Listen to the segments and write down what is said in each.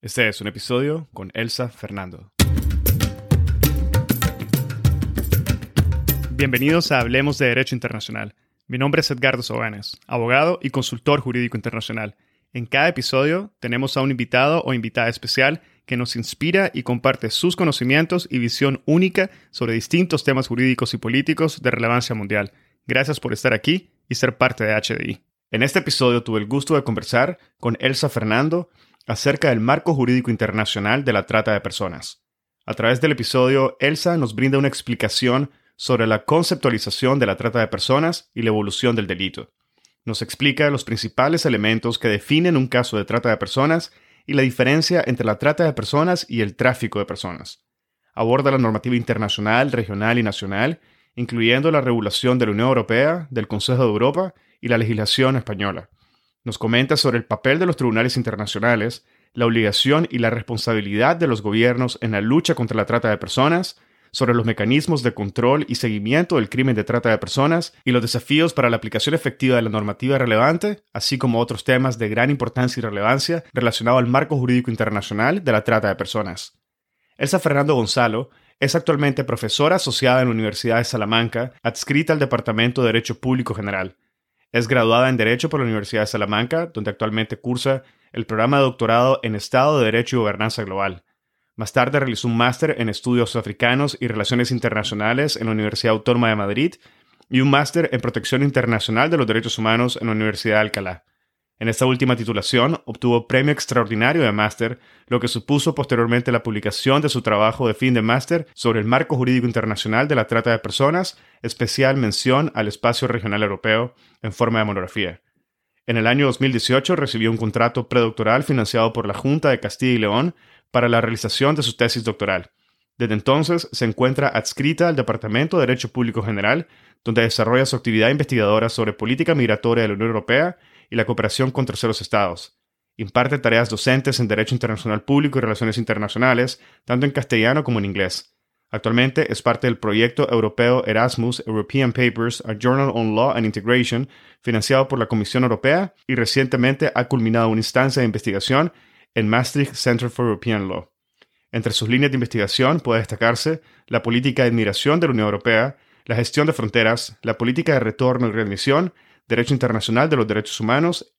Este es un episodio con Elsa Fernando. Bienvenidos a Hablemos de Derecho Internacional. Mi nombre es Edgardo Sobanes, abogado y consultor jurídico internacional. En cada episodio tenemos a un invitado o invitada especial que nos inspira y comparte sus conocimientos y visión única sobre distintos temas jurídicos y políticos de relevancia mundial. Gracias por estar aquí y ser parte de HDI. En este episodio tuve el gusto de conversar con Elsa Fernando, acerca del marco jurídico internacional de la trata de personas. A través del episodio, Elsa nos brinda una explicación sobre la conceptualización de la trata de personas y la evolución del delito. Nos explica los principales elementos que definen un caso de trata de personas y la diferencia entre la trata de personas y el tráfico de personas. Aborda la normativa internacional, regional y nacional, incluyendo la regulación de la Unión Europea, del Consejo de Europa y la legislación española nos comenta sobre el papel de los tribunales internacionales, la obligación y la responsabilidad de los gobiernos en la lucha contra la trata de personas, sobre los mecanismos de control y seguimiento del crimen de trata de personas y los desafíos para la aplicación efectiva de la normativa relevante, así como otros temas de gran importancia y relevancia relacionados al marco jurídico internacional de la trata de personas. Elsa Fernando Gonzalo es actualmente profesora asociada en la Universidad de Salamanca, adscrita al Departamento de Derecho Público General. Es graduada en Derecho por la Universidad de Salamanca, donde actualmente cursa el programa de doctorado en Estado de Derecho y Gobernanza Global. Más tarde realizó un máster en Estudios Africanos y Relaciones Internacionales en la Universidad Autónoma de Madrid y un máster en Protección Internacional de los Derechos Humanos en la Universidad de Alcalá. En esta última titulación obtuvo premio extraordinario de máster, lo que supuso posteriormente la publicación de su trabajo de fin de máster sobre el marco jurídico internacional de la trata de personas, especial mención al espacio regional europeo en forma de monografía. En el año 2018 recibió un contrato predoctoral financiado por la Junta de Castilla y León para la realización de su tesis doctoral. Desde entonces se encuentra adscrita al Departamento de Derecho Público General, donde desarrolla su actividad investigadora sobre política migratoria de la Unión Europea y la cooperación con terceros estados. Imparte tareas docentes en Derecho Internacional Público y Relaciones Internacionales, tanto en castellano como en inglés. Actualmente es parte del proyecto europeo Erasmus European Papers, a Journal on Law and Integration, financiado por la Comisión Europea y recientemente ha culminado una instancia de investigación en Maastricht Center for European Law. Entre sus líneas de investigación puede destacarse la política de inmigración de la Unión Europea, la gestión de fronteras, la política de retorno y readmisión, derecho internacional de los derechos humanos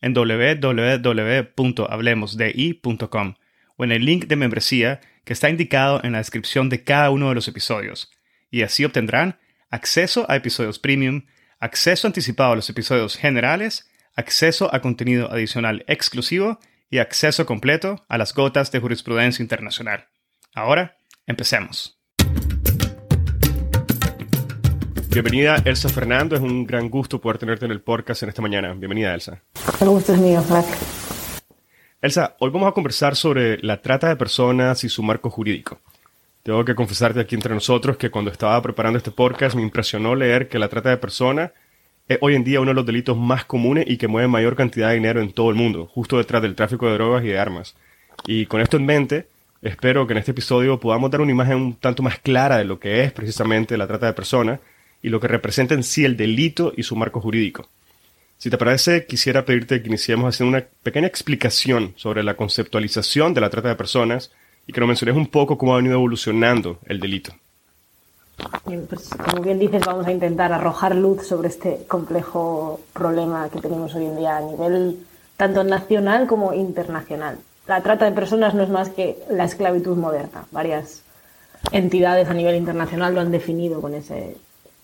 en www.hablemosdi.com o en el link de membresía que está indicado en la descripción de cada uno de los episodios, y así obtendrán acceso a episodios premium, acceso anticipado a los episodios generales, acceso a contenido adicional exclusivo y acceso completo a las gotas de jurisprudencia internacional. Ahora, empecemos. Bienvenida Elsa Fernando, es un gran gusto poder tenerte en el podcast en esta mañana. Bienvenida Elsa. El gusto es mío, gracias. Elsa, hoy vamos a conversar sobre la trata de personas y su marco jurídico. Tengo que confesarte aquí entre nosotros que cuando estaba preparando este podcast me impresionó leer que la trata de personas es hoy en día uno de los delitos más comunes y que mueve mayor cantidad de dinero en todo el mundo, justo detrás del tráfico de drogas y de armas. Y con esto en mente, espero que en este episodio podamos dar una imagen un tanto más clara de lo que es precisamente la trata de personas y lo que representa en sí el delito y su marco jurídico. Si te parece, quisiera pedirte que iniciemos haciendo una pequeña explicación sobre la conceptualización de la trata de personas y que nos menciones un poco cómo ha venido evolucionando el delito. pues, como bien dices, vamos a intentar arrojar luz sobre este complejo problema que tenemos hoy en día a nivel tanto nacional como internacional. La trata de personas no es más que la esclavitud moderna. Varias entidades a nivel internacional lo han definido con ese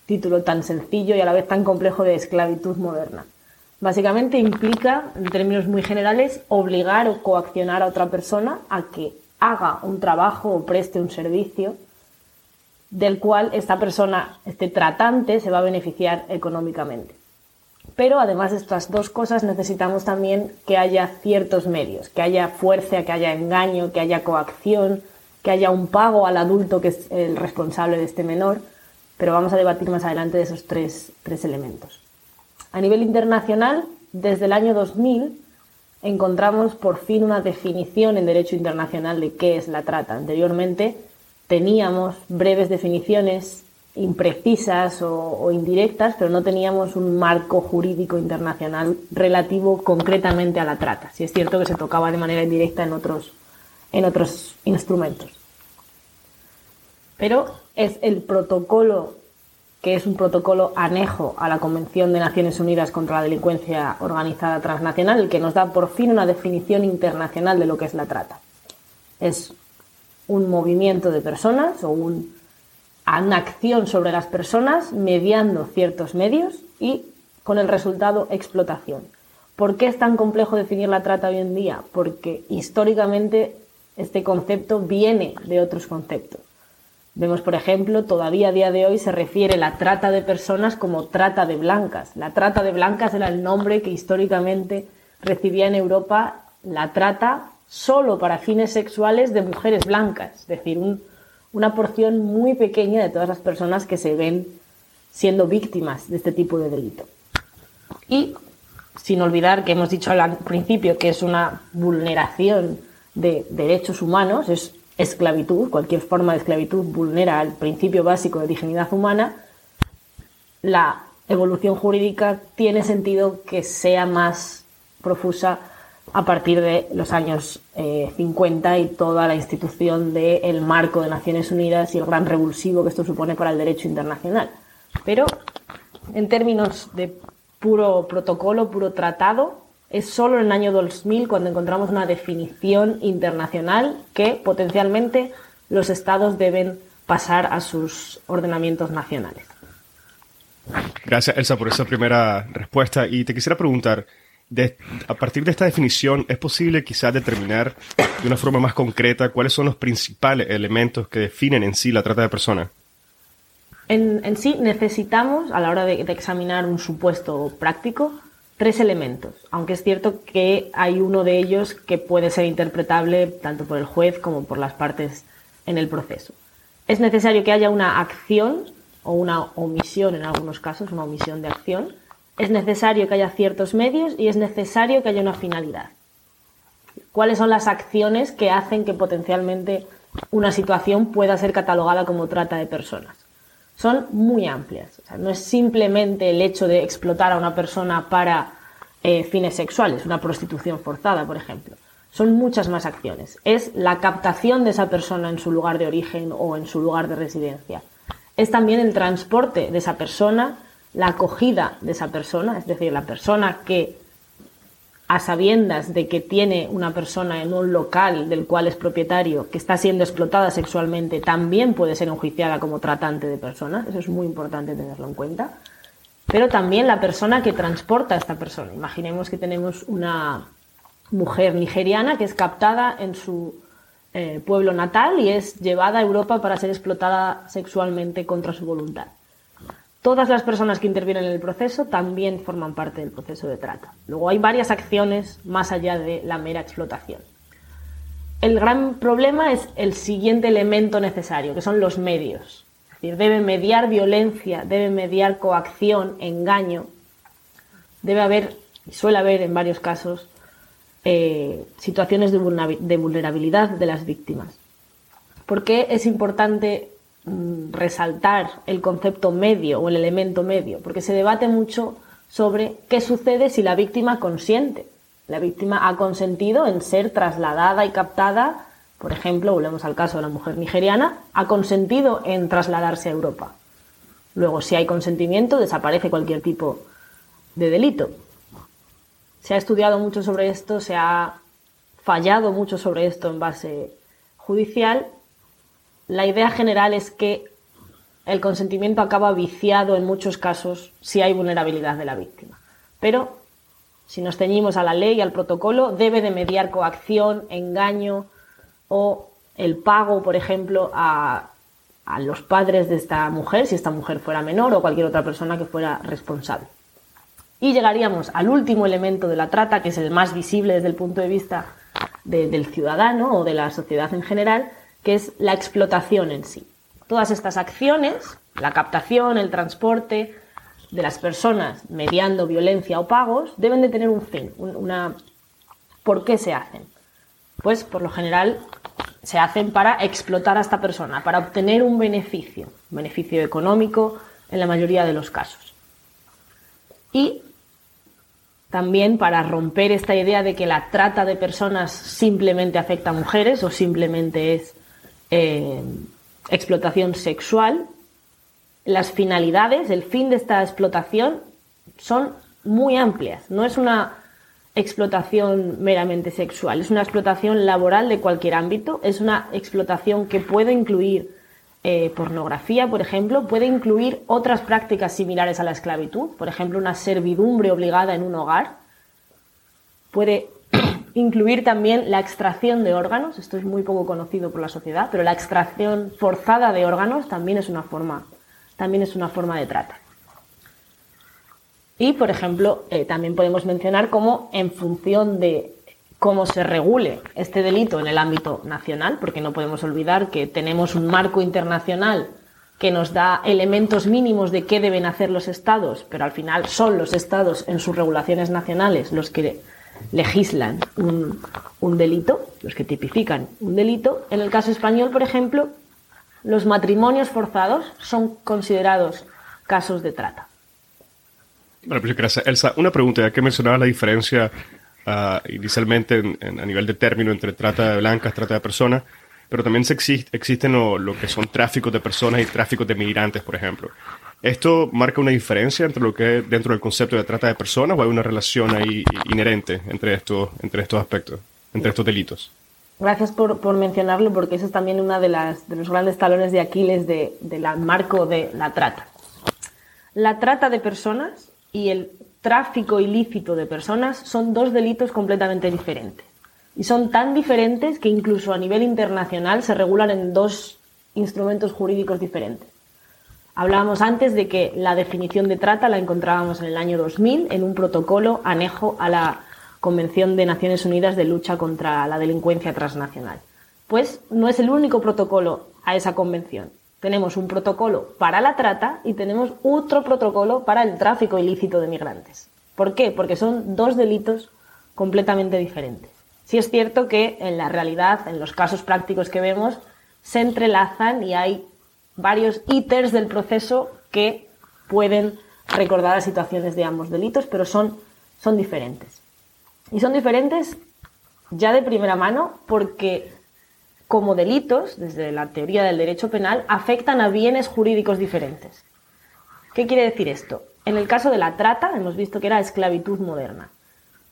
título tan sencillo y a la vez tan complejo de esclavitud moderna. Básicamente implica, en términos muy generales, obligar o coaccionar a otra persona a que haga un trabajo o preste un servicio del cual esta persona, este tratante, se va a beneficiar económicamente. Pero además de estas dos cosas necesitamos también que haya ciertos medios, que haya fuerza, que haya engaño, que haya coacción, que haya un pago al adulto que es el responsable de este menor, pero vamos a debatir más adelante de esos tres, tres elementos. A nivel internacional, desde el año 2000 encontramos por fin una definición en derecho internacional de qué es la trata. Anteriormente teníamos breves definiciones imprecisas o, indirectas, pero no teníamos un marco jurídico internacional relativo concretamente a la trata. Si es cierto que se tocaba de manera indirecta en otros, en otros instrumentos. Pero es el protocolo, que es un protocolo anejo a la Convención de Naciones Unidas contra la Delincuencia Organizada Transnacional, el que nos da por fin una definición internacional de lo que es la trata. Es un movimiento de personas o una acción sobre las personas mediando ciertos medios y con el resultado explotación. ¿Por qué es tan complejo definir la trata hoy en día? Porque históricamente este concepto viene de otros conceptos. Vemos, por ejemplo, todavía a día de hoy se refiere la trata de personas como trata de blancas. La trata de blancas era el nombre que históricamente recibía en Europa la trata solo para fines sexuales de mujeres blancas, es decir, un, una porción muy pequeña de todas las personas que se ven siendo víctimas de este tipo de delito. Y sin olvidar que hemos dicho al principio que es una vulneración de derechos humanos, es esclavitud, cualquier forma de esclavitud vulnera el principio básico de dignidad humana, la evolución jurídica tiene sentido que sea más profusa a partir de los años 50 eh, y toda la institución del marco de Naciones Unidas y el gran revulsivo que esto supone para el derecho internacional. Pero en términos de puro protocolo, puro tratado, es solo en el año 2000 cuando encontramos una definición internacional que potencialmente los estados deben pasar a sus ordenamientos nacionales. Gracias, Elsa, por esa primera respuesta. Y te quisiera preguntar, a partir de esta definición, ¿es posible quizás determinar de una forma más concreta cuáles son los principales elementos que definen en sí la trata de personas? En, sí necesitamos, a la hora de, examinar un supuesto práctico, tres elementos, aunque es cierto que hay uno de ellos que puede ser interpretable tanto por el juez como por las partes en el proceso. Es necesario que haya una acción o una omisión en algunos casos, una omisión de acción, es necesario que haya ciertos medios y es necesario que haya una finalidad. ¿Cuáles son las acciones que hacen que potencialmente una situación pueda ser catalogada como trata de personas? Son muy amplias. no es simplemente el hecho de explotar a una persona para eh, fines sexuales, una prostitución forzada, por ejemplo. Son muchas más acciones. Es la captación de esa persona en su lugar de origen o en su lugar de residencia. Es también el transporte de esa persona la acogida de esa persona, es decir, la persona que a sabiendas de que tiene una persona en un local del cual es propietario que está siendo explotada sexualmente, también puede ser enjuiciada como tratante de personas, eso es muy importante tenerlo en cuenta, pero también la persona que transporta a esta persona. Imaginemos que tenemos una mujer nigeriana que es captada en su eh, pueblo natal y es llevada a Europa para ser explotada sexualmente contra su voluntad. Todas las personas que intervienen en el proceso también forman parte del proceso de trata. Luego hay varias acciones más allá de la mera explotación. El gran problema es el siguiente elemento necesario, que son los medios. Es decir, debe mediar violencia, debe mediar coacción, engaño. Debe haber, y suele haber en varios casos, eh, situaciones de vulnerabilidad de las víctimas. ¿Por qué es importante resaltar el concepto medio o el elemento medio, porque se debate mucho sobre qué sucede si la víctima consiente. La víctima ha consentido en ser trasladada y captada, por ejemplo, volvemos al caso de la mujer nigeriana, ha consentido en trasladarse a Europa. Luego, si hay consentimiento, desaparece cualquier tipo de delito. Se ha estudiado mucho sobre esto, se ha fallado mucho sobre esto en base judicial la idea general es que el consentimiento acaba viciado en muchos casos si hay vulnerabilidad de la víctima. Pero si nos ceñimos a la ley y al protocolo, debe de mediar coacción, engaño o el pago, por ejemplo, a, los padres de esta mujer, si esta mujer fuera menor o cualquier otra persona que fuera responsable. Y llegaríamos al último elemento de la trata, que es el más visible desde el punto de vista del ciudadano o de la sociedad en general, que es la explotación en sí. Todas estas acciones, la captación, el transporte de las personas mediando violencia o pagos, deben de tener un fin, una... ¿Por qué se hacen? Pues por lo general se hacen para explotar a esta persona, para obtener un beneficio, un beneficio económico en la mayoría de los casos. Y también para romper esta idea de que la trata de personas simplemente afecta a mujeres o simplemente es eh, explotación sexual, las finalidades, el fin de esta explotación son muy amplias. No es una explotación meramente sexual, es una explotación laboral de cualquier ámbito, es una explotación que puede incluir eh, pornografía, por ejemplo, puede incluir otras prácticas similares a la esclavitud, por ejemplo, una servidumbre obligada en un hogar, puede incluir también la extracción de órganos, esto es muy poco conocido por la sociedad, pero la extracción forzada de órganos también es una forma, también es una forma de trata. Y, por ejemplo, eh, también podemos mencionar cómo en función de cómo se regule este delito en el ámbito nacional, porque no podemos olvidar que tenemos un marco internacional que nos da elementos mínimos de qué deben hacer los estados, pero al final son los estados en sus regulaciones nacionales los que legislan un, delito, los que tipifican un delito. En el caso español, por ejemplo, los matrimonios forzados son considerados casos de trata. Bueno, pues gracias. Elsa, una pregunta, ya que mencionaba la diferencia uh, inicialmente a nivel de término entre trata de blancas, trata de personas, pero también se existe, existen lo, lo, que son tráficos de personas y tráficos de migrantes, por ejemplo. ¿Esto marca una diferencia entre lo que dentro del concepto de trata de personas o hay una relación ahí inherente entre estos, entre estos aspectos, entre estos delitos? Gracias por, por mencionarlo porque eso es también uno de, las, de los grandes talones de Aquiles del de marco de la trata. La trata de personas y el tráfico ilícito de personas son dos delitos completamente diferentes. Y son tan diferentes que incluso a nivel internacional se regulan en dos instrumentos jurídicos diferentes. Hablábamos antes de que la definición de trata la encontrábamos en el año 2000 en un protocolo anejo a la Convención de Naciones Unidas de lucha contra la delincuencia transnacional. Pues no es el único protocolo a esa convención. Tenemos un protocolo para la trata y tenemos otro protocolo para el tráfico ilícito de migrantes. ¿Por qué? Porque son dos delitos completamente diferentes. Sí es cierto que en la realidad, en los casos prácticos que vemos, se entrelazan y hay varios ítems del proceso que pueden recordar las situaciones de ambos delitos, pero son, son diferentes. Y son diferentes ya de primera mano porque como delitos, desde la teoría del derecho penal, afectan a bienes jurídicos diferentes. ¿Qué quiere decir esto? En el caso de la trata, hemos visto que era esclavitud moderna.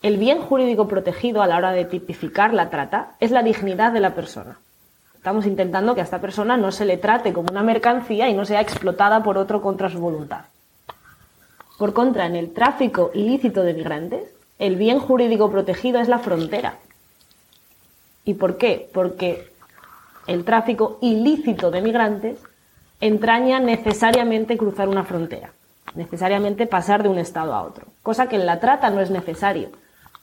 El bien jurídico protegido a la hora de tipificar la trata es la dignidad de la persona. Estamos intentando que a esta persona no se le trate como una mercancía y no sea explotada por otro contra su voluntad. Por contra, en el tráfico ilícito de migrantes, el bien jurídico protegido es la frontera. ¿Y por qué? Porque el tráfico ilícito de migrantes entraña necesariamente cruzar una frontera, necesariamente pasar de un estado a otro, cosa que en la trata no es necesario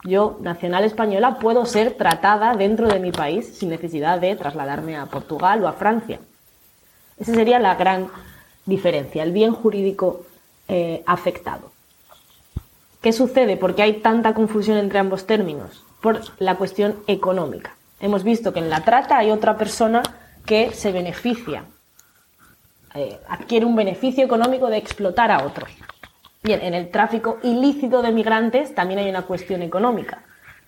yo, nacional española, puedo ser tratada dentro de mi país sin necesidad de trasladarme a Portugal o a Francia. Esa sería la gran diferencia, el bien jurídico eh, afectado. ¿Qué sucede? ¿Por qué hay tanta confusión entre ambos términos? Por la cuestión económica. Hemos visto que en la trata hay otra persona que se beneficia, eh, adquiere un beneficio económico de explotar a otro. Bien, en el tráfico ilícito de migrantes también hay una cuestión económica,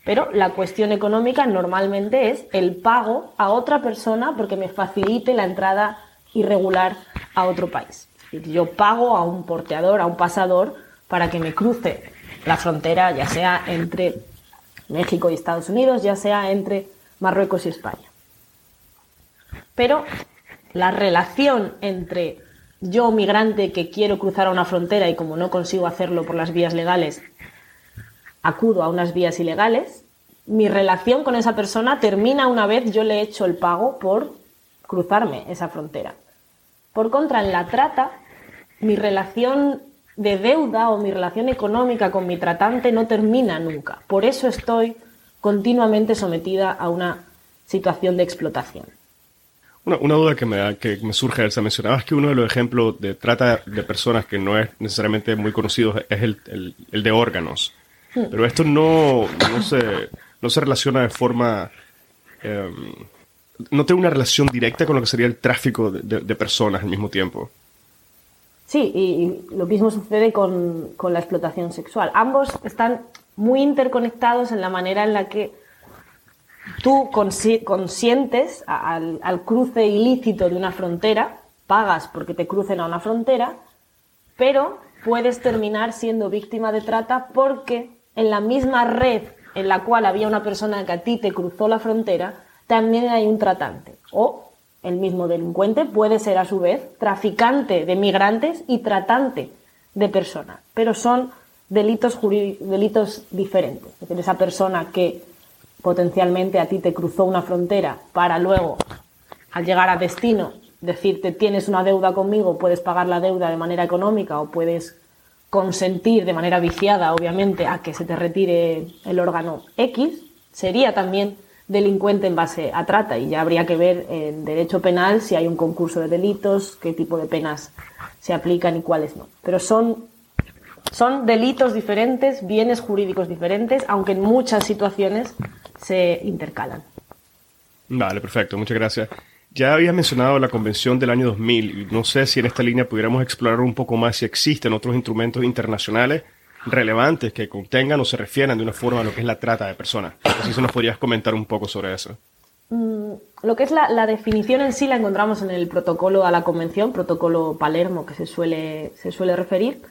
pero la cuestión económica normalmente es el pago a otra persona porque me facilite la entrada irregular a otro país. Yo pago a un porteador, a un pasador, para que me cruce la frontera, ya sea entre México y Estados Unidos, ya sea entre Marruecos y España. Pero la relación entre yo, migrante que quiero cruzar a una frontera y como no consigo hacerlo por las vías legales, acudo a unas vías ilegales, mi relación con esa persona termina una vez yo le he hecho el pago por cruzarme esa frontera. Por contra, en la trata, mi relación de deuda o mi relación económica con mi tratante no termina nunca. Por eso estoy continuamente sometida a una situación de explotación. Una, duda que me, que me surge, Elsa, mencionabas que uno de los ejemplos de trata de personas que no es necesariamente muy conocido es el, el, de órganos. Hmm. Pero esto no, no, se, no se relaciona de forma... Em, no tiene una relación directa con lo que sería el tráfico de, personas al mismo tiempo. Sí, y, lo mismo sucede con, con, la explotación sexual. Ambos están muy interconectados en la manera en la que tú consientes al, cruce ilícito de una frontera, pagas porque te crucen a una frontera, pero puedes terminar siendo víctima de trata porque en la misma red en la cual había una persona que a ti te cruzó la frontera, también hay un tratante. O el mismo delincuente puede ser a su vez traficante de migrantes y tratante de personas, pero son delitos, delitos diferentes. Es decir, esa persona que potencialmente a ti te cruzó una frontera para luego, al llegar a destino, decirte tienes una deuda conmigo, puedes pagar la deuda de manera económica o puedes consentir de manera viciada, obviamente, a que se te retire el órgano X, sería también delincuente en base a trata y ya habría que ver en derecho penal si hay un concurso de delitos, qué tipo de penas se aplican y cuáles no. Pero son, son delitos diferentes, bienes jurídicos diferentes, aunque en muchas situaciones se intercalan. Vale, perfecto, muchas gracias. Ya habías mencionado la convención del año 2000 y no sé si en esta línea pudiéramos explorar un poco más si existen otros instrumentos internacionales relevantes que contengan o se refieran de una forma a lo que es la trata de personas. Así se nos podrías comentar un poco sobre eso. Mm, lo que es la, la, definición en sí la encontramos en el protocolo a la convención, protocolo Palermo que se suele, se suele referir.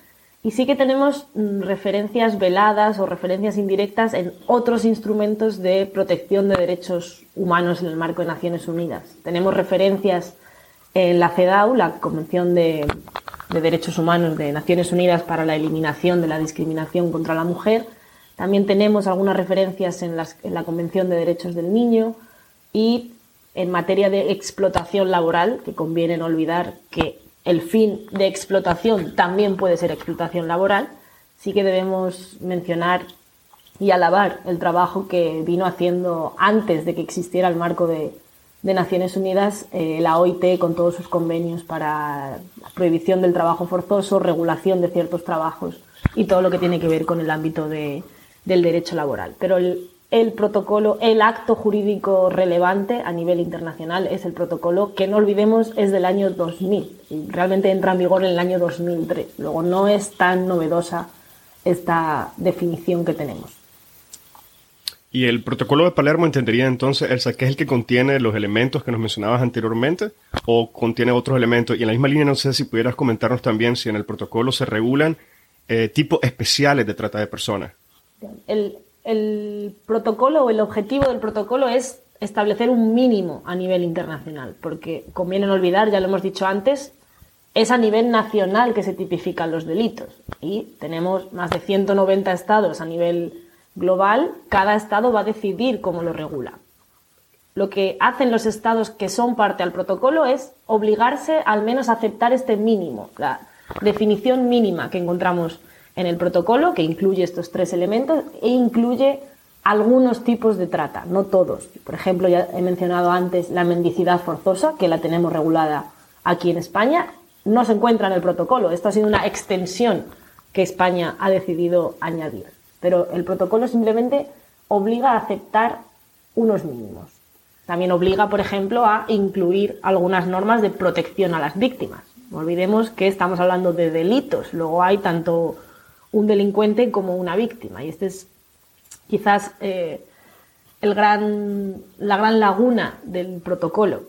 Y sí que tenemos mm, referencias veladas o referencias indirectas en otros instrumentos de protección de derechos humanos en el marco de Naciones Unidas. Tenemos referencias en la CEDAW, la Convención de, Derechos Humanos de Naciones Unidas para la eliminación de la discriminación contra la mujer. También tenemos algunas referencias en, en la Convención de Derechos del Niño y en materia de explotación laboral, que conviene no olvidar que el fin de explotación también puede ser explotación laboral, sí que debemos mencionar y alabar el trabajo que vino haciendo antes de que existiera el marco de, Naciones Unidas, eh, la OIT con todos sus convenios para prohibición del trabajo forzoso, regulación de ciertos trabajos y todo lo que tiene que ver con el ámbito del derecho laboral. Pero el, el protocolo, el acto jurídico relevante a nivel internacional es el protocolo que no olvidemos es del año 2000 y realmente entra en vigor en el año 2003. Luego no es tan novedosa esta definición que tenemos. ¿Y el protocolo de Palermo entendería entonces, Elsa, que es el que contiene los elementos que nos mencionabas anteriormente o contiene otros elementos? Y en la misma línea no sé si pudieras comentarnos también si en el protocolo se regulan eh, tipos especiales de trata de personas. El, el protocolo o el objetivo del protocolo es establecer un mínimo a nivel internacional, porque conviene no olvidar, ya lo hemos dicho antes, es a nivel nacional que se tipifican los delitos y tenemos más de 190 estados a nivel global, cada estado va a decidir cómo lo regula. Lo que hacen los estados que son parte al protocolo es obligarse al menos a aceptar este mínimo, la definición mínima que encontramos en el protocolo, que incluye estos tres elementos e incluye algunos tipos de trata, no todos. Por ejemplo, ya he mencionado antes la mendicidad forzosa, que la tenemos regulada aquí en España, no se encuentra en el protocolo. Esto ha sido una extensión que España ha decidido añadir. Pero el protocolo simplemente obliga a aceptar unos mínimos. También obliga, por ejemplo, a incluir algunas normas de protección a las víctimas. No olvidemos que estamos hablando de delitos. Luego hay tanto un delincuente como una víctima. Y este es quizás eh, el gran, la gran laguna del protocolo.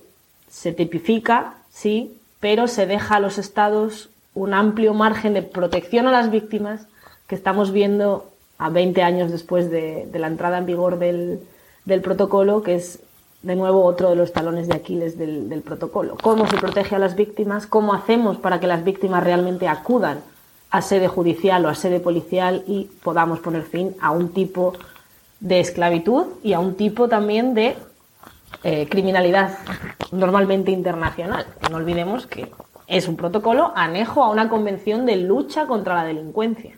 Se tipifica, sí, pero se deja a los estados un amplio margen de protección a las víctimas que estamos viendo a 20 años después de, la entrada en vigor del, protocolo, que es de nuevo otro de los talones de Aquiles del, del, protocolo. ¿Cómo se protege a las víctimas? ¿Cómo hacemos para que las víctimas realmente acudan a sede judicial o a sede policial y podamos poner fin a un tipo de esclavitud y a un tipo también de eh, criminalidad normalmente internacional. No olvidemos que es un protocolo anejo a una convención de lucha contra la delincuencia.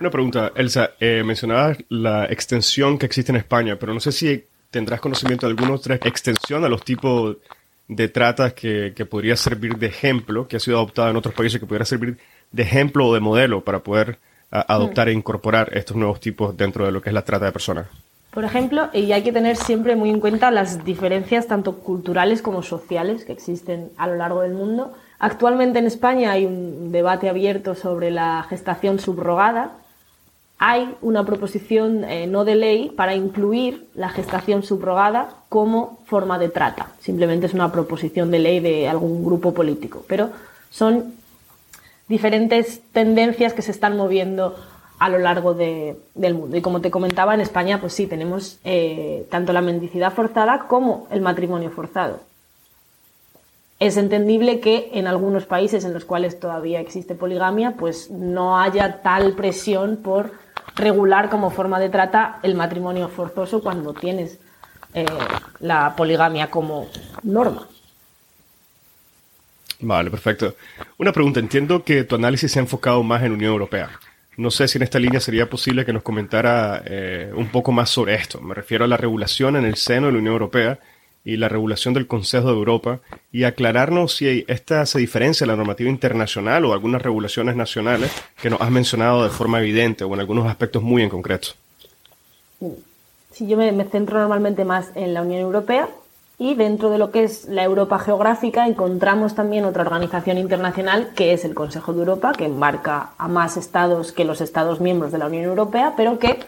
Una pregunta, Elsa. Eh, mencionabas la extensión que existe en España, pero no sé si tendrás conocimiento de alguna otra extensión a los tipos de trata que, podría servir de ejemplo, que ha sido adoptada en otros países, que pudiera servir de ejemplo o de modelo para poder adoptar e incorporar estos nuevos tipos dentro de lo que es la trata de personas? Por ejemplo, y hay que tener siempre muy en cuenta las diferencias tanto culturales como sociales que existen a lo largo del mundo. Actualmente en España hay un debate abierto sobre la gestación subrogada. Hay una proposición eh, no de ley para incluir la gestación subrogada como forma de trata. Simplemente es una proposición de ley de algún grupo político, pero son diferentes tendencias que se están moviendo a lo largo del mundo. Y como te comentaba, en España, pues sí, tenemos eh, tanto la mendicidad forzada como el matrimonio forzado. Es entendible que en algunos países en los cuales todavía existe poligamia, pues no haya tal presión por regular como forma de trata el matrimonio forzoso cuando tienes eh, la poligamia como norma. Vale, perfecto. Una pregunta, entiendo que tu análisis se ha enfocado más en Unión Europea. No sé si en esta línea sería posible que nos comentara eh, un poco más sobre esto. Me refiero a la regulación en el seno de la Unión Europea y la regulación del Consejo de Europa y aclararnos si esta se diferencia de la normativa internacional o algunas regulaciones nacionales que nos has mencionado de forma evidente o en algunos aspectos muy en concreto. Si yo me centro normalmente más en la Unión Europea, y dentro de lo que es la Europa geográfica encontramos también otra organización internacional que es el Consejo de Europa, que embarca a más estados que los estados miembros de la Unión Europea, pero que,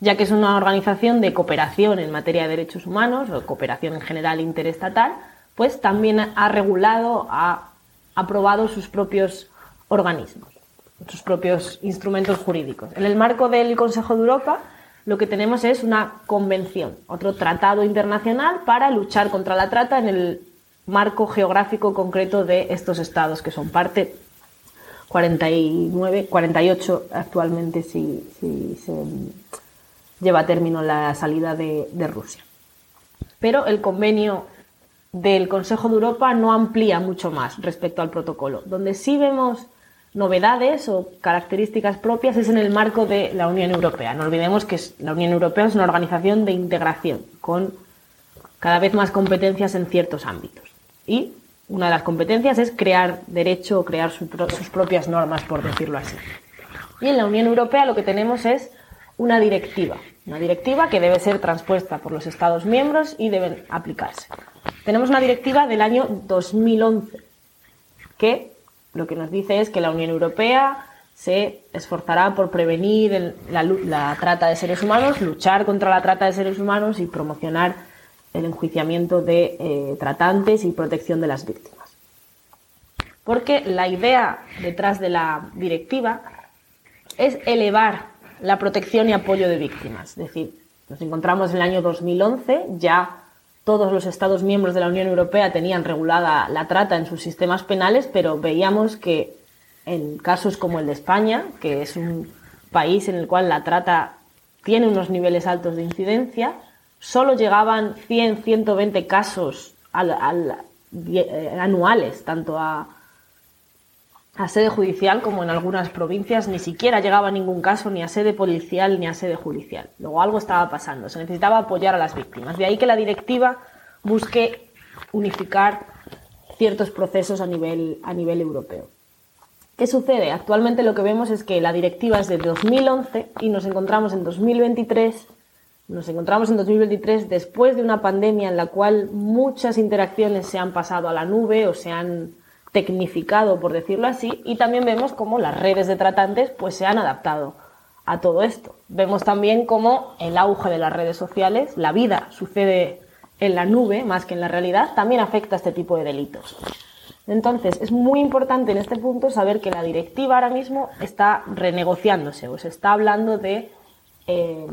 ya que es una organización de cooperación en materia de derechos humanos o cooperación en general interestatal, pues también ha regulado, ha aprobado sus propios organismos, sus propios instrumentos jurídicos. En el marco del Consejo de Europa, lo que tenemos es una convención, otro tratado internacional para luchar contra la trata en el marco geográfico concreto de estos estados que son parte 49, 48 actualmente si, se lleva a término la salida de, Rusia. Pero el convenio del Consejo de Europa no amplía mucho más respecto al protocolo. Donde sí vemos novedades o características propias es en el marco de la Unión Europea. No olvidemos que la Unión Europea es una organización de integración con cada vez más competencias en ciertos ámbitos. Y una de las competencias es crear derecho o crear sus propias normas, por decirlo así. Y en la Unión Europea lo que tenemos es una directiva, una directiva que debe ser transpuesta por los Estados miembros y deben aplicarse. Tenemos una directiva del año 2011 que lo que nos dice es que la Unión Europea se esforzará por prevenir la, trata de seres humanos, luchar contra la trata de seres humanos y promocionar el enjuiciamiento de eh, tratantes y protección de las víctimas. Porque la idea detrás de la directiva es elevar la protección y apoyo de víctimas. Es decir, nos encontramos en el año 2011, ya todos los Estados miembros de la Unión Europea tenían regulada la trata en sus sistemas penales, pero veíamos que en casos como el de España, que es un país en el cual la trata tiene unos niveles altos de incidencia, solo llegaban 100, 120 casos eh, anuales, tanto a, a sede judicial como en algunas provincias ni siquiera llegaba ningún caso ni a sede policial ni a sede judicial. Luego algo estaba pasando, se necesitaba apoyar a las víctimas. De ahí que la directiva busque unificar ciertos procesos a nivel, a nivel europeo. ¿Qué sucede? Actualmente lo que vemos es que la directiva es de 2011 y nos encontramos en 2023 nos encontramos en 2023 después de una pandemia en la cual muchas interacciones se han pasado a la nube o se han tecnificado, por decirlo así, y también vemos cómo las redes de tratantes pues, se han adaptado a todo esto. Vemos también cómo el auge de las redes sociales, la vida sucede en la nube más que en la realidad, también afecta a este tipo de delitos. Entonces, es muy importante en este punto saber que la directiva ahora mismo está renegociándose o se está hablando de eh,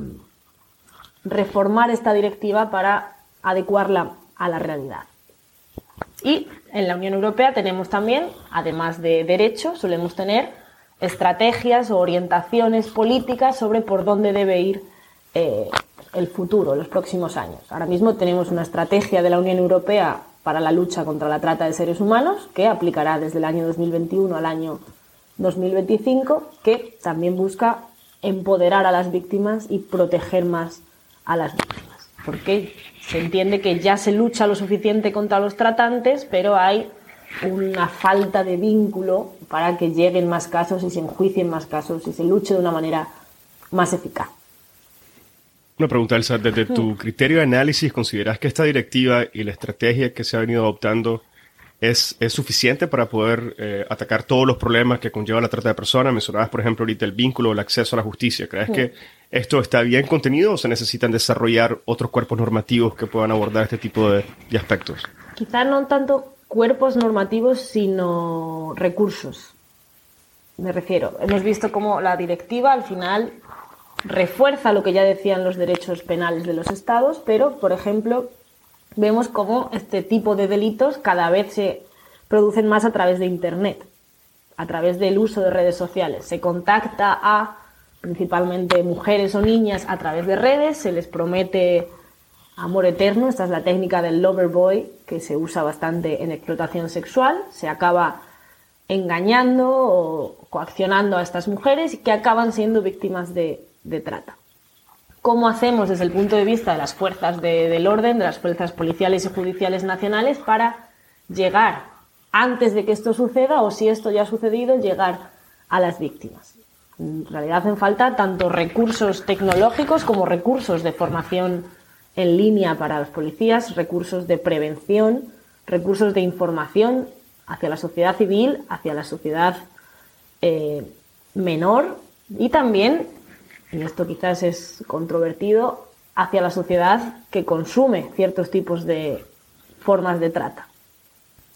reformar esta directiva para adecuarla a la realidad. Y en la Unión Europea tenemos también, además de derechos, solemos tener estrategias o orientaciones políticas sobre por dónde debe ir eh, el futuro, los próximos años. Ahora mismo tenemos una estrategia de la Unión Europea para la lucha contra la trata de seres humanos que aplicará desde el año 2021 al año 2025, que también busca empoderar a las víctimas y proteger más a las víctimas. Porque se entiende que ya se lucha lo suficiente contra los tratantes, pero hay una falta de vínculo para que lleguen más casos y se enjuicien más casos y se luche de una manera más eficaz. Una pregunta, Elsa. Desde tu criterio de análisis, ¿consideras que esta directiva y la estrategia que se ha venido adoptando es, es suficiente para poder eh, atacar todos los problemas que conlleva la trata de personas? Mencionabas, por ejemplo, ahorita el vínculo o el acceso a la justicia. ¿Crees que esto está bien contenido o se necesitan desarrollar otros cuerpos normativos que puedan abordar este tipo de, de aspectos? Quizá no tanto cuerpos normativos, sino recursos. Me refiero, hemos visto cómo la directiva al final refuerza lo que ya decían los derechos penales de los estados, pero, por ejemplo, vemos cómo este tipo de delitos cada vez se producen más a través de Internet, a través del uso de redes sociales. Se contacta a principalmente mujeres o niñas a través de redes, se les promete amor eterno, esta es la técnica del lover boy que se usa bastante en explotación sexual, se acaba engañando o coaccionando a estas mujeres que acaban siendo víctimas de, de trata. ¿Cómo hacemos desde el punto de vista de las fuerzas del orden, de las fuerzas policiales y judiciales nacionales, para llegar antes de que esto suceda o si esto ya ha sucedido, llegar a las víctimas? En realidad hacen falta tanto recursos tecnológicos como recursos de formación en línea para los policías, recursos de prevención, recursos de información hacia la sociedad civil, hacia la sociedad eh, menor y también y esto quizás es controvertido, hacia la sociedad que consume ciertos tipos de formas de trata.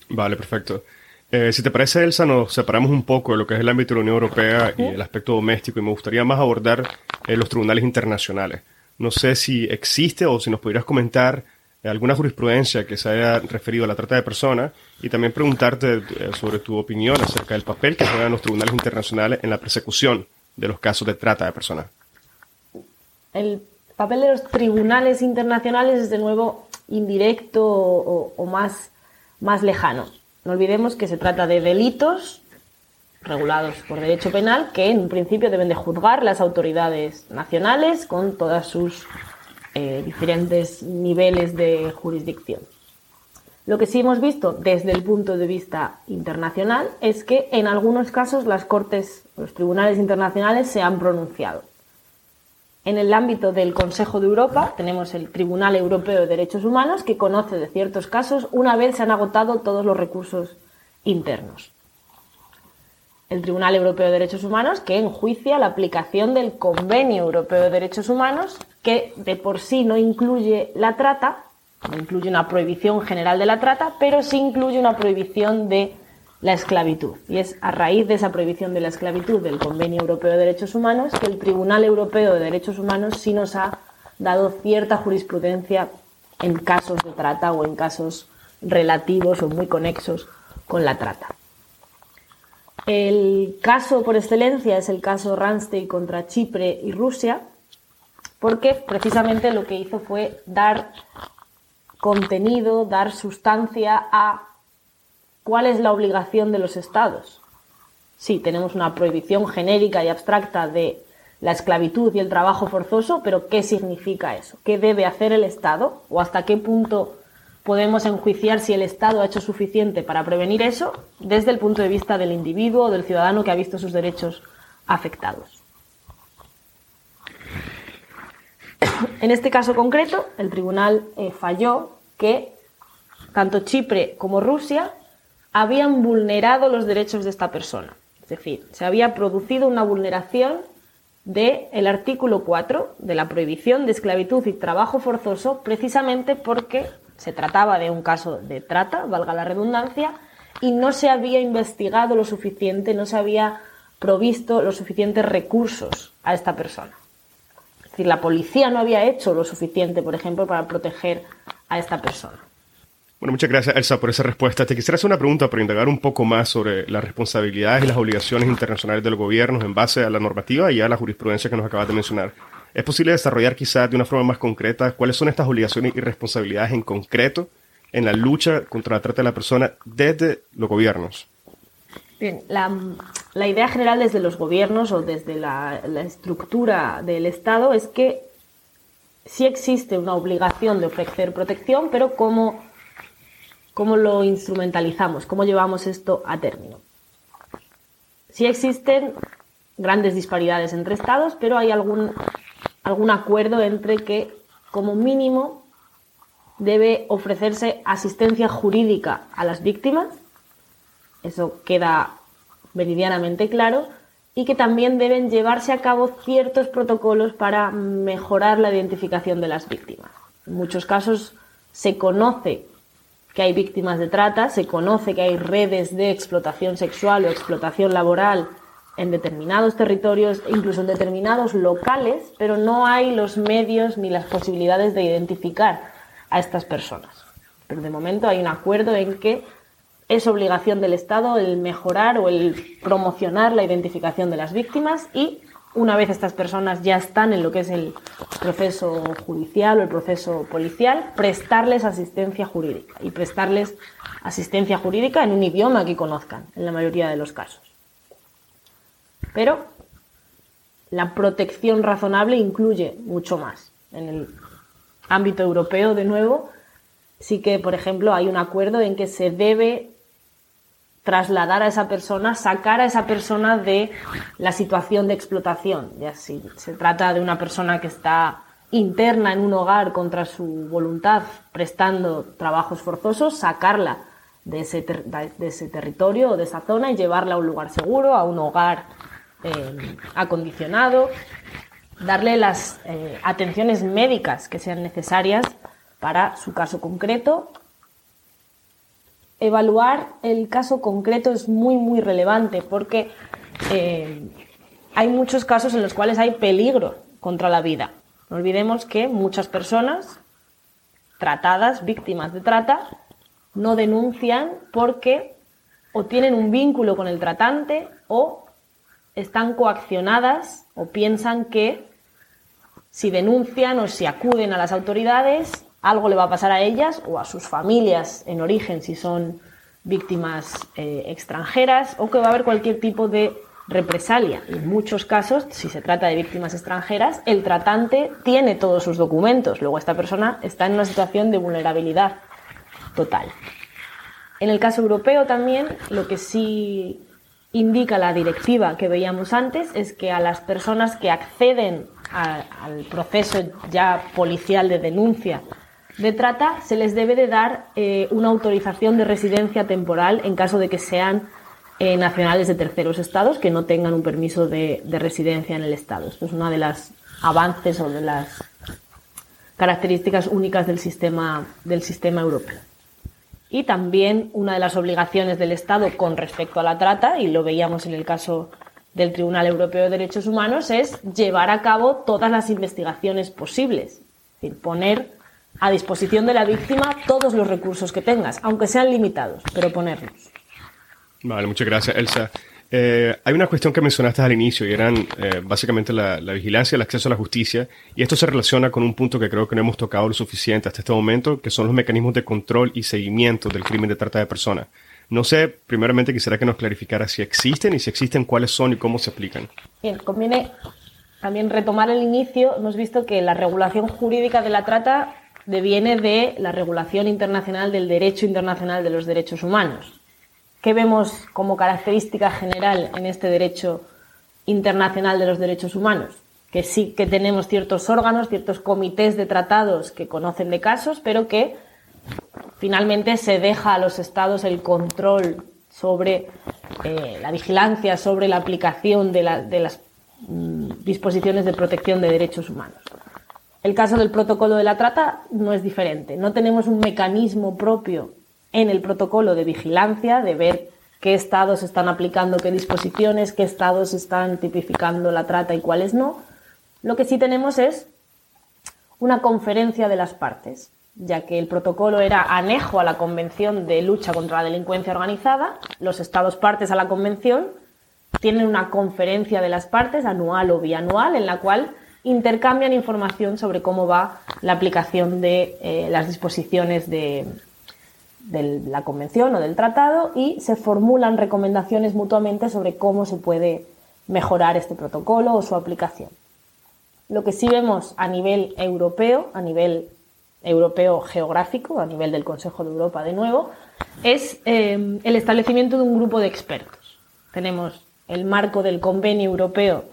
Vale, perfecto. Eh, si te parece, Elsa, nos separamos un poco de lo que es el ámbito de la Unión Europea y el aspecto doméstico y me gustaría más abordar eh, los tribunales internacionales. No sé si existe o si nos pudieras comentar eh, alguna jurisprudencia que se haya referido a la trata de personas y también preguntarte sobre tu opinión acerca del papel que juegan los tribunales internacionales en la persecución de los casos de trata de personas el papel de los tribunales internacionales es de nuevo indirecto o, más, más lejano. No olvidemos que se trata de delitos regulados por derecho penal que en principio deben de juzgar las autoridades nacionales con todos sus eh, diferentes niveles de jurisdicción. Lo que sí hemos visto desde el punto de vista internacional es que en algunos casos las cortes, los tribunales internacionales se han pronunciado. En el ámbito del Consejo de Europa tenemos el Tribunal Europeo de Derechos Humanos que conoce de ciertos casos una vez se han agotado todos los recursos internos. El Tribunal Europeo de Derechos Humanos que enjuicia la aplicación del Convenio Europeo de Derechos Humanos que de por sí no incluye la trata, no incluye una prohibición general de la trata, pero sí incluye una prohibición de la esclavitud. Y es a raíz de esa prohibición de la esclavitud del Convenio Europeo de Derechos Humanos que el Tribunal Europeo de Derechos Humanos sí nos ha dado cierta jurisprudencia en casos de trata o en casos relativos o muy conexos con la trata. El caso por excelencia es el caso Ramstein contra Chipre y Rusia, porque precisamente lo que hizo fue dar contenido, dar sustancia a ¿Cuál es la obligación de los estados? Sí, tenemos una prohibición genérica y abstracta de la esclavitud y el trabajo forzoso, pero ¿qué significa eso? ¿Qué debe hacer el Estado? ¿O hasta qué punto podemos enjuiciar si el Estado ha hecho suficiente para prevenir eso desde el punto de vista del individuo o del ciudadano que ha visto sus derechos afectados? En este caso concreto, el tribunal eh, falló que tanto Chipre como Rusia habían vulnerado los derechos de esta persona. Es decir, se había producido una vulneración del artículo 4 de la prohibición de esclavitud y trabajo forzoso precisamente porque se trataba de un caso de trata, valga la redundancia, y no se había investigado lo suficiente, no se había provisto los suficientes recursos a esta persona. Es decir, la policía no había hecho lo suficiente, por ejemplo, para proteger a esta persona. Bueno, muchas gracias, Elsa, por esa respuesta. Te quisiera hacer una pregunta para indagar un poco más sobre las responsabilidades y las obligaciones internacionales de los gobiernos en base a la normativa y a la jurisprudencia que nos acabas de mencionar. ¿Es posible desarrollar quizás de una forma más concreta cuáles son estas obligaciones y responsabilidades en concreto en la lucha contra la trata de la persona desde los gobiernos? Bien, la, idea general desde los gobiernos o desde la, la estructura del Estado es que sí existe una obligación de ofrecer protección, pero ¿cómo, cómo lo instrumentalizamos? ¿Cómo llevamos esto a término? Sí existen grandes disparidades entre estados, pero hay algún, algún acuerdo entre que, como mínimo, debe ofrecerse asistencia jurídica a las víctimas, eso queda meridianamente claro, y que también deben llevarse a cabo ciertos protocolos para mejorar la identificación de las víctimas. En muchos casos se conoce que hay víctimas de trata, se conoce que hay redes de explotación sexual o explotación laboral en determinados territorios, incluso en determinados locales, pero no hay los medios ni las posibilidades de identificar a estas personas. Pero de momento hay un acuerdo en que es obligación del Estado el mejorar o el promocionar la identificación de las víctimas y una vez estas personas ya están en lo que es el proceso judicial o el proceso policial, prestarles asistencia jurídica y prestarles asistencia jurídica en un idioma que conozcan, en la mayoría de los casos. Pero la protección razonable incluye mucho más. En el ámbito europeo, de nuevo, sí que, por ejemplo, hay un acuerdo en que se debe trasladar a esa persona, sacar a esa persona de la situación de explotación. Ya si se trata de una persona que está interna en un hogar contra su voluntad, prestando trabajos forzosos, sacarla de ese, de ese territorio o de esa zona y llevarla a un lugar seguro, a un hogar eh, acondicionado, darle las eh, atenciones médicas que sean necesarias para su caso concreto evaluar el caso concreto es muy, muy relevante porque eh, hay muchos casos en los cuales hay peligro contra la vida. No olvidemos que muchas personas tratadas, víctimas de trata, no denuncian porque o tienen un vínculo con el tratante o están coaccionadas o piensan que si denuncian o si acuden a las autoridades algo le va a pasar a ellas o a sus familias en origen si son víctimas eh, extranjeras o que va a haber cualquier tipo de represalia. En muchos casos, si se trata de víctimas extranjeras, el tratante tiene todos sus documentos. Luego esta persona está en una situación de vulnerabilidad total. En el caso europeo también, lo que sí indica la directiva que veíamos antes es que a las personas que acceden al proceso ya policial de denuncia de trata se les debe de dar eh, una autorización de residencia temporal en caso de que sean eh, nacionales de terceros estados que no tengan un permiso de, residencia en el estado. Esto es una de las avances o de las características únicas del sistema, del sistema europeo. Y también una de las obligaciones del Estado con respecto a la trata, y lo veíamos en el caso del Tribunal Europeo de Derechos Humanos, es llevar a cabo todas las investigaciones posibles. Es decir, poner a disposición de la víctima todos los recursos que tengas, aunque sean limitados, pero ponerlos. Vale, muchas gracias, Elsa. Eh, hay una cuestión que mencionaste al inicio y eran eh, básicamente la, vigilancia y el acceso a la justicia. Y esto se relaciona con un punto que creo que no hemos tocado lo suficiente hasta este momento, que son los mecanismos de control y seguimiento del crimen de trata de personas. No sé, primeramente quisiera que nos clarificara si existen y si existen cuáles son y cómo se aplican. Bien, conviene también retomar el inicio. Hemos visto que la regulación jurídica de la trata deviene de la regulación internacional del derecho internacional de los derechos humanos. ¿Qué vemos como característica general en este derecho internacional de los derechos humanos? Que sí que tenemos ciertos órganos, ciertos comités de tratados que conocen de casos, pero que finalmente se deja a los estados el control sobre eh, la vigilancia, sobre la aplicación de, las mm, disposiciones de protección de derechos humanos. El caso del protocolo de la trata no es diferente. No tenemos un mecanismo propio en el protocolo de vigilancia, de ver qué estados están aplicando qué disposiciones, qué estados están tipificando la trata y cuáles no. Lo que sí tenemos es una conferencia de las partes, ya que el protocolo era anejo a la Convención de Lucha contra la Delincuencia Organizada. Los estados partes a la Convención tienen una conferencia de las partes anual o bianual en la cual intercambian información sobre cómo va la aplicación de eh, las disposiciones de, la convención o del tratado y se formulan recomendaciones mutuamente sobre cómo se puede mejorar este protocolo o su aplicación. Lo que sí vemos a nivel europeo, a nivel europeo geográfico, a nivel del Consejo de Europa de nuevo, es eh, el establecimiento de un grupo de expertos. Tenemos el marco del Convenio Europeo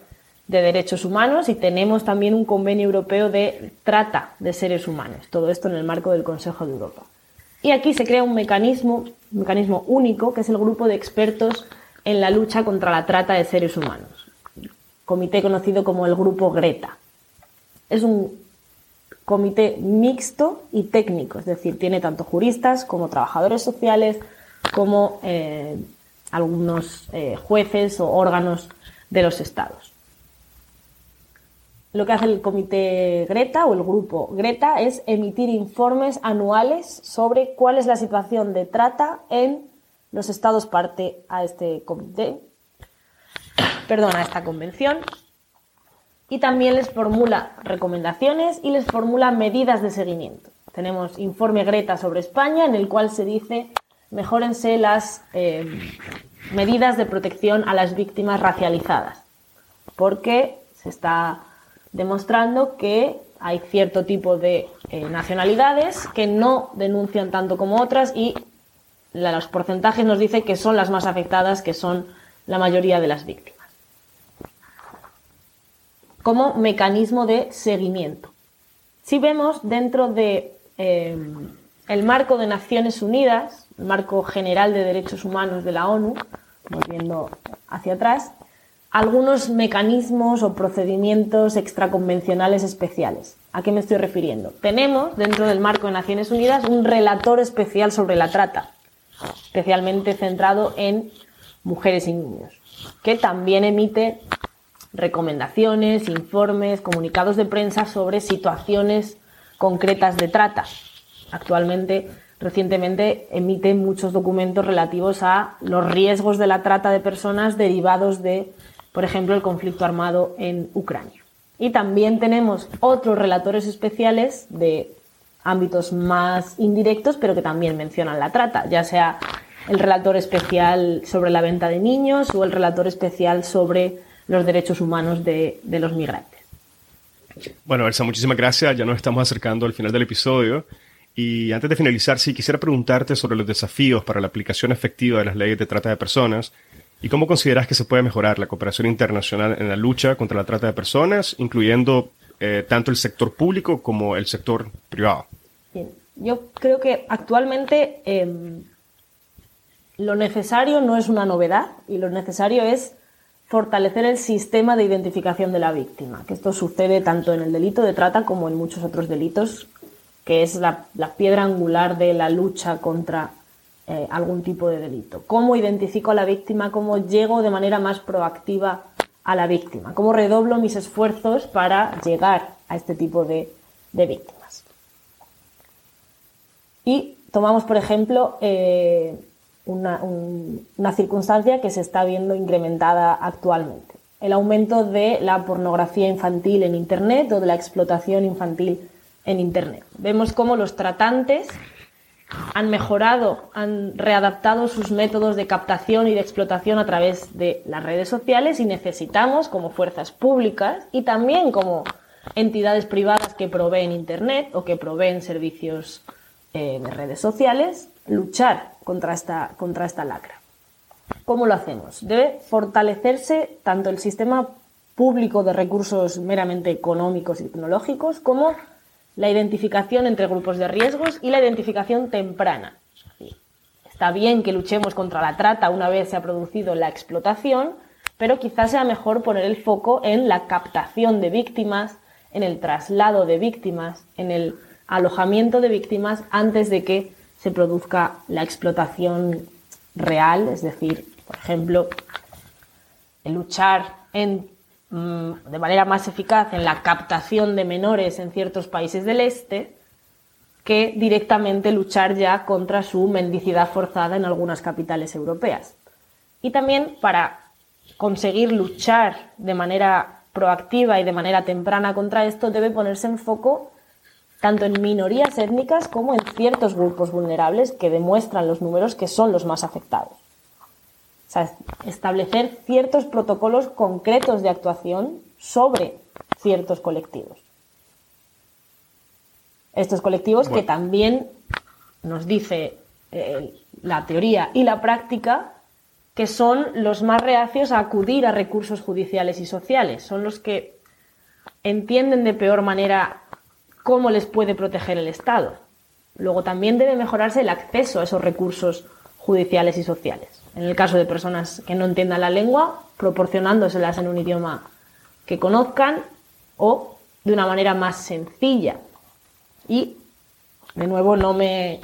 de Derechos Humanos y tenemos también un Convenio Europeo de Trata de Seres Humanos. Todo esto en el marco del Consejo de Europa. Y aquí se crea un mecanismo, un mecanismo único, que es el grupo de expertos en la lucha contra la trata de seres humanos. Comité conocido como el Grupo Greta. Es un comité mixto y técnico, es decir, tiene tanto juristas como trabajadores sociales, como eh, algunos eh, jueces o órganos de los estados. Lo que hace el comité Greta o el grupo Greta es emitir informes anuales sobre cuál es la situación de trata en los estados parte a este comité, perdón, esta convención y también les formula recomendaciones y les formula medidas de seguimiento. Tenemos informe Greta sobre España en el cual se dice mejórense las eh, medidas de protección a las víctimas racializadas, porque se está demostrando que hay cierto tipo de eh, nacionalidades que no denuncian tanto como otras y los porcentajes nos dicen que son las más afectadas, que son la mayoría de las víctimas como mecanismo de seguimiento. Si vemos dentro de eh, el marco de Naciones Unidas, el marco general de derechos humanos de la ONU, volviendo hacia atrás, algunos mecanismos o procedimientos extraconvencionales especiales. ¿A qué me estoy refiriendo? Tenemos dentro del marco de Naciones Unidas un relator especial sobre la trata, especialmente centrado en mujeres y niños, que también emite recomendaciones, informes, comunicados de prensa sobre situaciones concretas de trata. Actualmente, recientemente, emite muchos documentos relativos a los riesgos de la trata de personas derivados de, por ejemplo, el conflicto armado en Ucrania. Y también tenemos otros relatores especiales de ámbitos más indirectos, pero que también mencionan la trata, ya sea el relator especial sobre la venta de niños o el relator especial sobre los derechos humanos de, los migrantes. Bueno, Elsa, muchísimas gracias. Ya nos estamos acercando al final del episodio. Y antes de finalizar, sí, quisiera preguntarte sobre los desafíos para la aplicación efectiva de las leyes de trata de personas y cómo consideras que se puede mejorar la cooperación internacional en la lucha contra la trata de personas, incluyendo eh, tanto el sector público como el sector privado. Bien, yo creo que actualmente em, lo necesario no es una novedad y lo necesario es fortalecer el sistema de identificación de la víctima, que esto sucede tanto en el delito de trata como en muchos otros delitos, que es la, piedra angular de la lucha contra eh, algún tipo de delito. ¿Cómo identifico a la víctima? ¿Cómo llego de manera más proactiva a la víctima? ¿Cómo redoblo mis esfuerzos para llegar a este tipo de, víctimas? Y tomamos, por ejemplo, eh, una, circunstancia que se está viendo incrementada actualmente. El aumento de la pornografía infantil en Internet o de la explotación infantil en Internet. Vemos cómo los tratantes han mejorado, han readaptado sus métodos de captación y de explotación a través de las redes sociales y necesitamos, como fuerzas públicas y también como entidades privadas que proveen Internet o que proveen servicios eh, de redes sociales, luchar contra esta, contra esta lacra. ¿Cómo lo hacemos? Debe fortalecerse tanto el sistema público de recursos meramente económicos y tecnológicos como la identificación entre grupos de riesgos y la identificación temprana. Está bien que luchemos contra la trata una vez se ha producido la explotación, pero quizás sea mejor poner el foco en la captación de víctimas, en el traslado de víctimas, en el alojamiento de víctimas antes de que se produzca la explotación real, es decir, por ejemplo, el luchar mm, de manera más eficaz en la captación de menores en ciertos países del este que directamente luchar ya contra su mendicidad forzada en algunas capitales europeas. Y también para conseguir luchar de manera proactiva y de manera temprana contra esto debe ponerse en foco tanto en minorías étnicas como en ciertos grupos vulnerables que demuestran los números que son los más afectados. Establecer ciertos protocolos concretos de actuación sobre ciertos colectivos. Estos colectivos que también nos dice eh, la teoría y la práctica que son los más reacios a acudir a recursos judiciales y sociales, son los que entienden de peor manera cómo les puede proteger el Estado. Luego también debe mejorarse el acceso a esos recursos judiciales y sociales. En el caso de personas que no entiendan la lengua, proporcionándoselas en un idioma que conozcan o de una manera más sencilla. Y, de nuevo, no me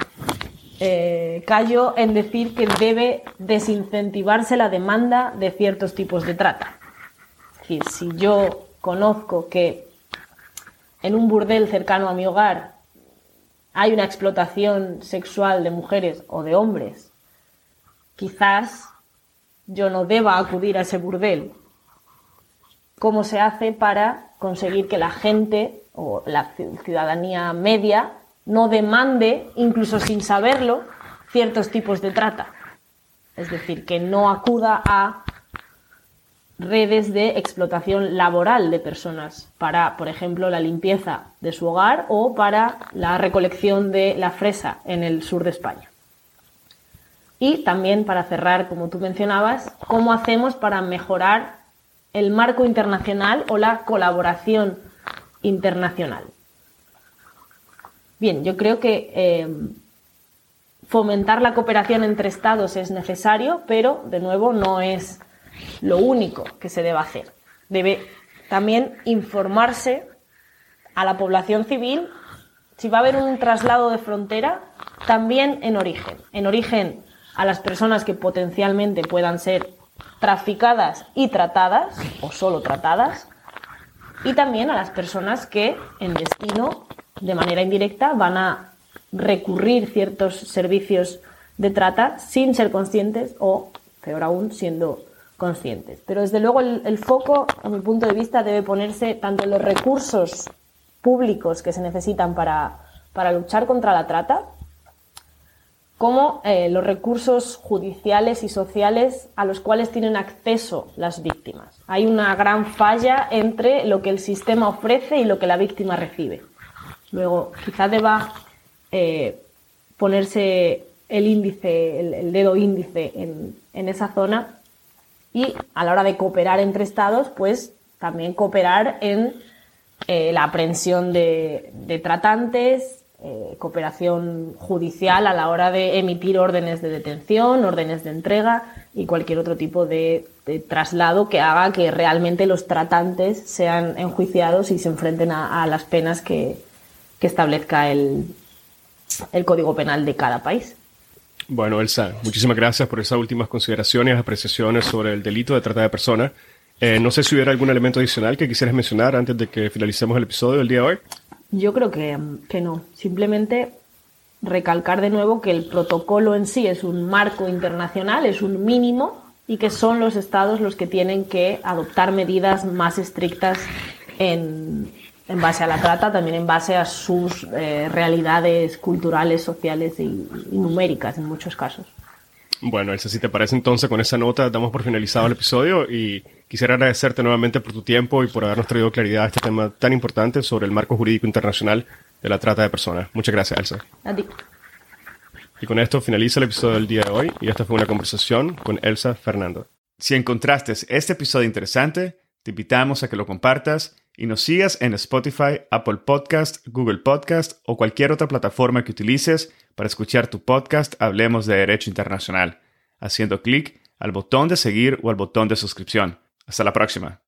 eh, callo en decir que debe desincentivarse la demanda de ciertos tipos de trata. Es decir, si yo conozco que en un burdel cercano a mi hogar hay una explotación sexual de mujeres o de hombres, quizás yo no deba acudir a ese burdel. ¿Cómo se hace para conseguir que la gente o la ciudadanía media no demande, incluso sin saberlo, ciertos tipos de trata? Es decir, que no acuda a redes de explotación laboral de personas para, por ejemplo, la limpieza de su hogar o para la recolección de la fresa en el sur de España. Y también para cerrar, como tú mencionabas, cómo hacemos para mejorar el marco internacional o la colaboración internacional. Bien, yo creo que eh, fomentar la cooperación entre Estados es necesario, pero de nuevo no es lo único que se debe hacer. Debe también informarse a la población civil si va a haber un traslado de frontera, también en origen. En origen a las personas que potencialmente puedan ser traficadas y tratadas, o solo tratadas, y también a las personas que en destino, de manera indirecta, van a recurrir ciertos servicios de trata sin ser conscientes o, peor aún, siendo conscientes. Pero desde luego el, foco, a mi punto de vista, debe ponerse tanto en los recursos públicos que se necesitan para, para luchar contra la trata, como eh, los recursos judiciales y sociales a los cuales tienen acceso las víctimas. Hay una gran falla entre lo que el sistema ofrece y lo que la víctima recibe. Luego, quizá deba eh, ponerse el índice, el, dedo índice en, esa zona y a la hora de cooperar entre estados, pues también cooperar en eh, la aprehensión de tratantes, eh, cooperación judicial a la hora de emitir órdenes de detención, órdenes de entrega y cualquier otro tipo de, traslado que haga que realmente los tratantes sean enjuiciados y se enfrenten a, las penas que, establezca el, Código Penal de cada país. Bueno, Elsa, muchísimas gracias por esas últimas consideraciones, apreciaciones sobre el delito de trata de personas. Eh, no sé si hubiera algún elemento adicional que quisieras mencionar antes de que finalicemos el episodio del día de hoy. Yo creo que, no. Simplemente recalcar de nuevo que el protocolo en sí es un marco internacional, es un mínimo y que son los estados los que tienen que adoptar medidas más estrictas en, base a la trata, también en base a sus eh, realidades culturales, sociales y, numéricas en muchos casos. Bueno, Elsa, si te parece entonces con esa nota damos por finalizado el episodio y quisiera agradecerte nuevamente por tu tiempo y por habernos traído claridad a este tema tan importante sobre el marco jurídico internacional de la trata de personas. Muchas gracias, Elsa. A ti. Y con esto finaliza el episodio del día de hoy y esta fue una conversación con Elsa Fernando. Si encontraste este episodio interesante, te invitamos a que lo compartas y nos sigas en Spotify, Apple Podcast, Google Podcast o cualquier otra plataforma que utilices para escuchar tu podcast Hablemos de Derecho Internacional, haciendo clic al botón de seguir o al botón de suscripción. Hasta la próxima.